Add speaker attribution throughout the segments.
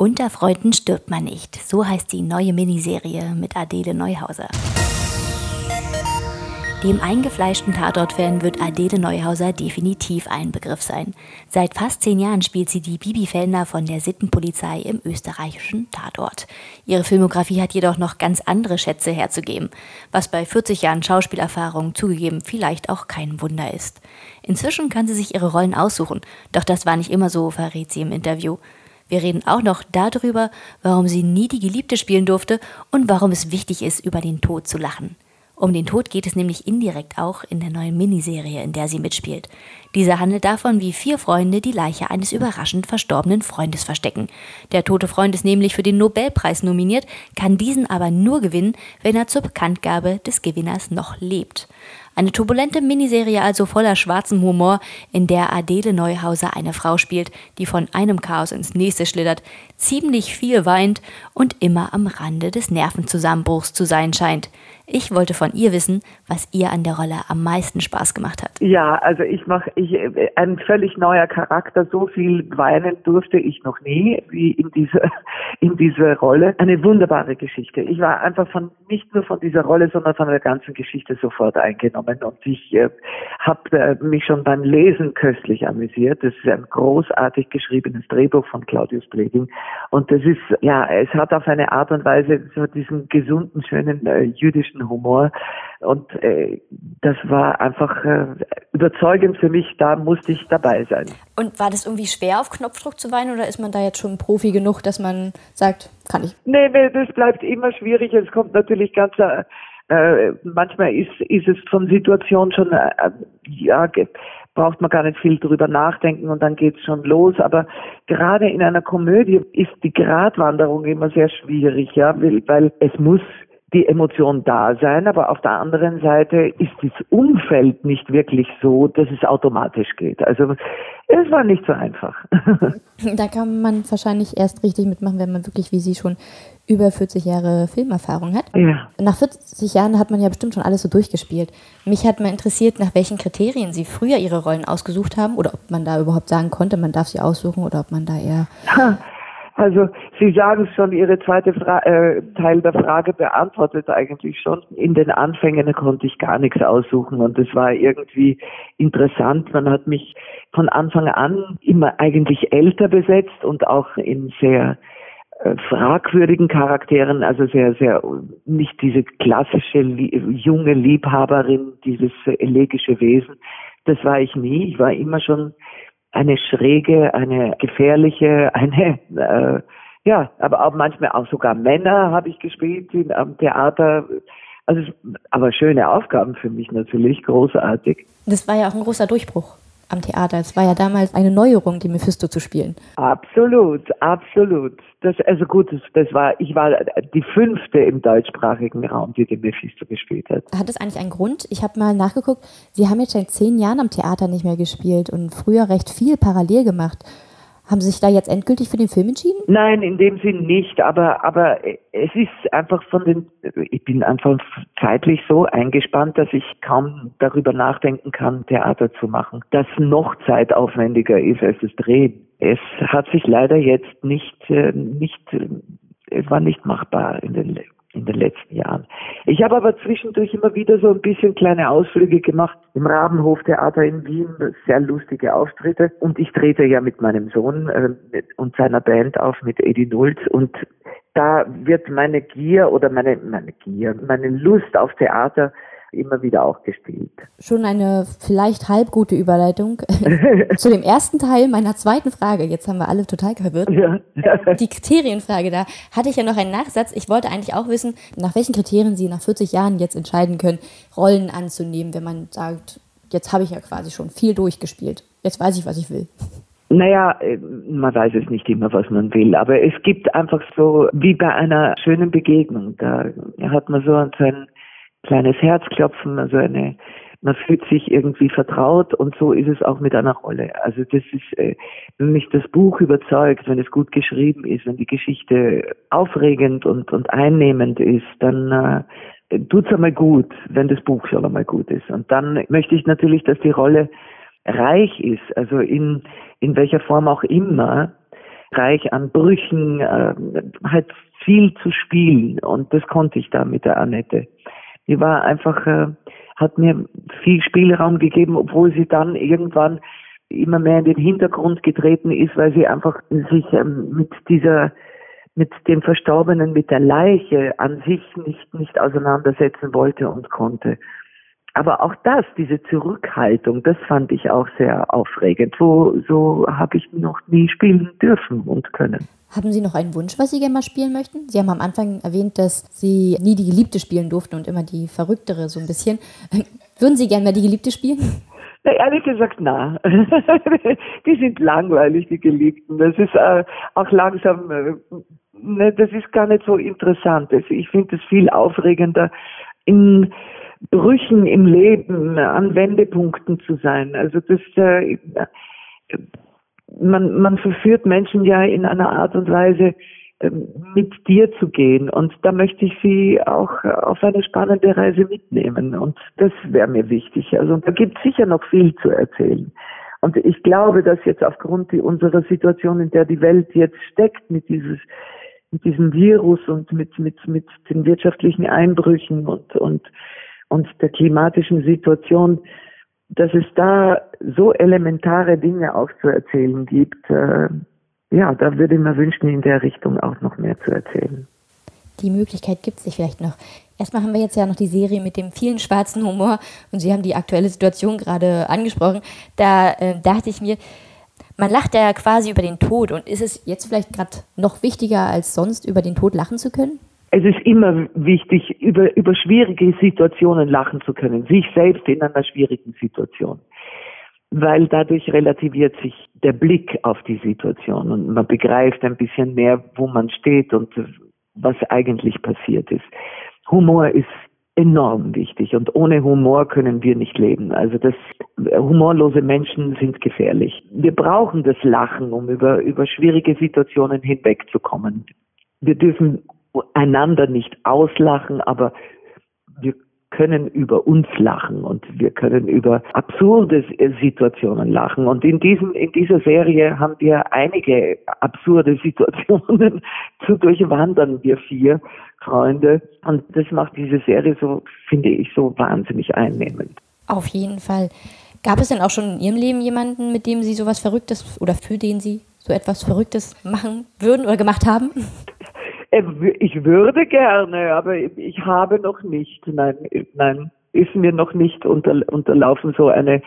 Speaker 1: Unter Freunden stirbt man nicht. So heißt die neue Miniserie mit Adele Neuhauser. Dem eingefleischten Tatort-Fan wird Adele Neuhauser definitiv ein Begriff sein. Seit fast zehn Jahren spielt sie die Bibi Fellner von der Sittenpolizei im österreichischen Tatort. Ihre Filmografie hat jedoch noch ganz andere Schätze herzugeben, was bei 40 Jahren Schauspielerfahrung zugegeben vielleicht auch kein Wunder ist. Inzwischen kann sie sich ihre Rollen aussuchen, doch das war nicht immer so, verrät sie im Interview. Wir reden auch noch darüber, warum sie nie die Geliebte spielen durfte und warum es wichtig ist, über den Tod zu lachen. Um den Tod geht es nämlich indirekt auch in der neuen Miniserie, in der sie mitspielt. Diese handelt davon, wie vier Freunde die Leiche eines überraschend verstorbenen Freundes verstecken. Der tote Freund ist nämlich für den Nobelpreis nominiert, kann diesen aber nur gewinnen, wenn er zur Bekanntgabe des Gewinners noch lebt. Eine turbulente Miniserie also voller schwarzem Humor, in der Adele Neuhauser eine Frau spielt, die von einem Chaos ins nächste schlittert, ziemlich viel weint und immer am Rande des Nervenzusammenbruchs zu sein scheint. Ich wollte von ihr wissen, was ihr an der Rolle am meisten Spaß gemacht hat.
Speaker 2: Ja, also ich mache ich ein völlig neuer Charakter. So viel weinen durfte ich noch nie wie in dieser in dieser Rolle. Eine wunderbare Geschichte. Ich war einfach von nicht nur von dieser Rolle, sondern von der ganzen Geschichte sofort eingenommen und ich äh, habe äh, mich schon beim Lesen köstlich amüsiert. Das ist ein großartig geschriebenes Drehbuch von Claudius Bleding und das ist ja, es hat auf eine Art und Weise so diesen gesunden, schönen äh, jüdischen schwarzen Humor. Und äh, das war einfach äh, überzeugend für mich, da musste ich dabei sein.
Speaker 1: Und war das irgendwie schwer, auf Knopfdruck zu weinen oder ist man da jetzt schon Profi genug, dass man sagt, kann ich?
Speaker 2: Nee, nee das bleibt immer schwierig. Es kommt natürlich ganz äh, äh manchmal ist, ist es von Situation schon, äh, ja, braucht man gar nicht viel drüber nachdenken und dann geht's schon los. Aber gerade in einer Komödie ist die Gratwanderung immer sehr schwierig, ja, weil, weil es muss die Emotion da sein, aber auf der anderen Seite ist das Umfeld nicht wirklich so, dass es automatisch geht. Also es war nicht so einfach.
Speaker 1: Da kann man wahrscheinlich erst richtig mitmachen, wenn man wirklich wie Sie schon über 40 Jahre Filmerfahrung hat. Ja. Nach 40 Jahren hat man ja bestimmt schon alles so durchgespielt. Mich hat mal interessiert, nach welchen Kriterien Sie früher Ihre Rollen ausgesucht haben oder ob man da überhaupt sagen konnte, man darf sie aussuchen oder ob man da eher
Speaker 2: Also Sie sagen schon, Ihre zweite Fra äh, Teil der Frage beantwortet eigentlich schon. In den Anfängen konnte ich gar nichts aussuchen und es war irgendwie interessant. Man hat mich von Anfang an immer eigentlich älter besetzt und auch in sehr äh, fragwürdigen Charakteren, also sehr, sehr nicht diese klassische junge Liebhaberin, dieses elegische Wesen. Das war ich nie. Ich war immer schon eine schräge, eine gefährliche, eine äh, ja, aber auch manchmal auch sogar Männer habe ich gespielt in, am Theater. Also, aber schöne Aufgaben für mich natürlich, großartig.
Speaker 1: Das war ja auch ein großer Durchbruch am Theater. Es war ja damals eine Neuerung, die Mephisto zu spielen.
Speaker 2: Absolut, absolut. Das, also gut, das, das war, ich war die fünfte im deutschsprachigen Raum, die den Mephisto gespielt hat.
Speaker 1: Hat das eigentlich einen Grund? Ich habe mal nachgeguckt, Sie haben jetzt seit zehn Jahren am Theater nicht mehr gespielt und früher recht viel parallel gemacht. Haben Sie sich da jetzt endgültig für den Film entschieden?
Speaker 2: Nein, in dem Sinn nicht, aber, aber es ist einfach von den, ich bin einfach zeitlich so eingespannt, dass ich kaum darüber nachdenken kann, Theater zu machen, das noch zeitaufwendiger ist als das Drehen. Es hat sich leider jetzt nicht, äh, nicht, es war nicht machbar in den in den letzten Jahren. Ich habe aber zwischendurch immer wieder so ein bisschen kleine Ausflüge gemacht im Rabenhof Theater in Wien, sehr lustige Auftritte und ich trete ja mit meinem Sohn äh, und seiner Band auf mit Eddie Nulz und da wird meine Gier oder meine meine Gier, meine Lust auf Theater immer wieder auch gespielt.
Speaker 1: Schon eine vielleicht halb gute Überleitung zu dem ersten Teil meiner zweiten Frage. Jetzt haben wir alle total verwirrt. Ja. Die Kriterienfrage, da hatte ich ja noch einen Nachsatz. Ich wollte eigentlich auch wissen, nach welchen Kriterien Sie nach 40 Jahren jetzt entscheiden können, Rollen anzunehmen, wenn man sagt, jetzt habe ich ja quasi schon viel durchgespielt. Jetzt weiß ich, was ich will.
Speaker 2: Naja, äh, man weiß es nicht immer, was man will, aber es gibt einfach so, wie bei einer schönen Begegnung, da hat man so an kleines Herzklopfen, also eine, man fühlt sich irgendwie vertraut und so ist es auch mit einer Rolle. Also das ist, äh, wenn mich das Buch überzeugt, wenn es gut geschrieben ist, wenn die Geschichte aufregend und, und einnehmend ist, dann äh, tut's einmal gut, wenn das Buch schon einmal gut ist. Und dann möchte ich natürlich, dass die Rolle reich ist, also in, in welcher Form auch immer, reich an Brüchen, äh, halt viel zu spielen und das konnte ich da mit der Annette. Die war einfach, äh, hat mir viel Spielraum gegeben, obwohl sie dann irgendwann immer mehr in den Hintergrund getreten ist, weil sie einfach sich ähm, mit dieser mit dem Verstorbenen, mit der Leiche an sich nicht, nicht auseinandersetzen wollte und konnte. Aber auch das, diese Zurückhaltung, das fand ich auch sehr aufregend. So, so habe ich noch nie spielen dürfen und können.
Speaker 1: Haben Sie noch einen Wunsch, was Sie gerne mal spielen möchten? Sie haben am Anfang erwähnt, dass Sie nie die Geliebte spielen durften und immer die Verrücktere so ein bisschen. Würden Sie gerne mal die Geliebte spielen?
Speaker 2: Na, ehrlich gesagt, na. die sind langweilig, die Geliebten. Das ist äh, auch langsam, äh, ne, das ist gar nicht so interessant. Ich finde es viel aufregender, in Brüchen im Leben, an Wendepunkten zu sein. Also das, äh, man, man verführt Menschen ja in einer Art und Weise, ähm, mit dir zu gehen. Und da möchte ich Sie auch auf eine spannende Reise mitnehmen. Und das wäre mir wichtig. Also da gibt es sicher noch viel zu erzählen. Und ich glaube, dass jetzt aufgrund unserer Situation, in der die Welt jetzt steckt, mit dieses mit diesem Virus und mit mit mit den wirtschaftlichen Einbrüchen und und und der klimatischen Situation, dass es da so elementare Dinge auch zu erzählen gibt, äh, ja, da würde ich mir wünschen, in der Richtung auch noch mehr zu erzählen.
Speaker 1: Die Möglichkeit gibt es sich vielleicht noch. Erstmal haben wir jetzt ja noch die Serie mit dem vielen schwarzen Humor und Sie haben die aktuelle Situation gerade angesprochen. Da äh, dachte ich mir, man lacht ja quasi über den Tod und ist es jetzt vielleicht gerade noch wichtiger als sonst, über den Tod lachen zu können?
Speaker 2: Es ist immer wichtig, über, über schwierige Situationen lachen zu können, sich selbst in einer schwierigen Situation weil dadurch relativiert sich der Blick auf die Situation und man begreift ein bisschen mehr, wo man steht und was eigentlich passiert ist. Humor ist enorm wichtig und ohne Humor können wir nicht leben. Also das humorlose Menschen sind gefährlich. Wir brauchen das Lachen, um über über schwierige Situationen hinwegzukommen. Wir dürfen einander nicht auslachen, aber wir können über uns lachen und wir können über absurde Situationen lachen. Und in diesem, in dieser Serie haben wir einige absurde Situationen zu durchwandern, wir vier Freunde. Und das macht diese Serie so, finde ich, so wahnsinnig einnehmend.
Speaker 1: Auf jeden Fall. Gab es denn auch schon in Ihrem Leben jemanden, mit dem Sie sowas Verrücktes oder für den Sie so etwas Verrücktes machen würden oder gemacht haben?
Speaker 2: Äh, ich würde gerne, aber ich habe noch nicht. Nein, nein, ist mir noch nicht unter, unterlaufen so eine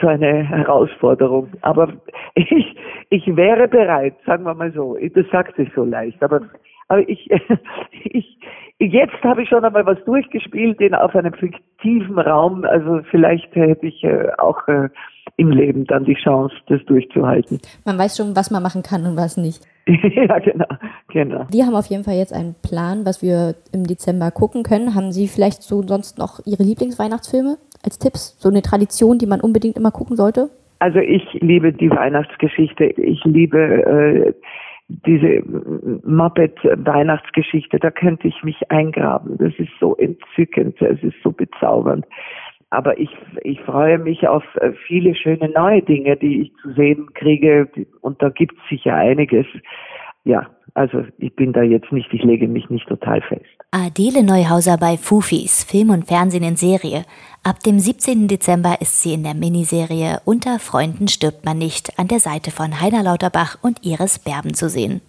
Speaker 2: so eine Herausforderung. Aber ich ich wäre bereit, sagen wir mal so. Das sagt sich so leicht, aber aber ich ich jetzt habe ich schon einmal was durchgespielt in auf einem fiktiven Raum. Also vielleicht hätte ich äh, auch äh, im Leben dann die Chance, das durchzuhalten.
Speaker 1: Man weiß schon, was man machen kann und was nicht.
Speaker 2: ja, genau, genau.
Speaker 1: Wir haben auf jeden Fall jetzt einen Plan, was wir im Dezember gucken können. Haben Sie vielleicht so sonst noch Ihre Lieblingsweihnachtsfilme als Tipps? So eine Tradition, die man unbedingt immer gucken sollte?
Speaker 2: Also ich liebe die Weihnachtsgeschichte. Ich liebe äh, diese Muppet-Weihnachtsgeschichte. Da könnte ich mich eingraben. Das ist so entzückend. Es ist so bezaubernd. Aber ich, ich freue mich auf äh, viele schöne neue Dinge, die ich zu sehen kriege. Und da gibt es sicher einiges. Ja, also ich bin da jetzt nicht, ich lege mich nicht total fest.
Speaker 1: Adele Neuhauser bei Fufis, Film und Fernsehen in Serie. Ab dem 17. Dezember ist sie in der Miniserie Unter Freunden stirbt man nicht an der Seite von Heiner Lauterbach und Iris Berben zu sehen.